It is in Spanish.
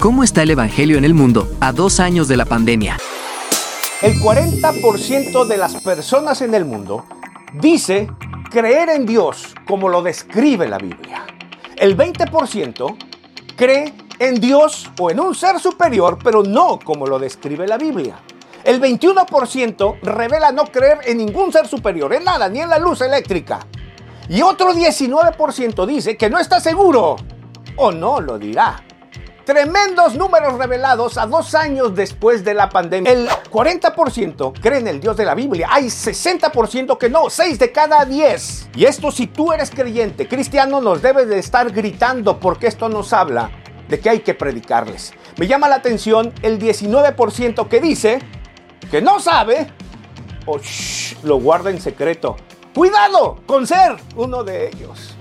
¿Cómo está el Evangelio en el mundo a dos años de la pandemia? El 40% de las personas en el mundo dice creer en Dios como lo describe la Biblia. El 20% cree en Dios o en un ser superior, pero no como lo describe la Biblia. El 21% revela no creer en ningún ser superior, en nada, ni en la luz eléctrica. Y otro 19% dice que no está seguro o no lo dirá. Tremendos números revelados a dos años después de la pandemia. El 40% cree en el Dios de la Biblia. Hay 60% que no, 6 de cada 10. Y esto si tú eres creyente, cristiano, nos debe de estar gritando porque esto nos habla de que hay que predicarles. Me llama la atención el 19% que dice que no sabe o lo guarda en secreto. Cuidado con ser uno de ellos.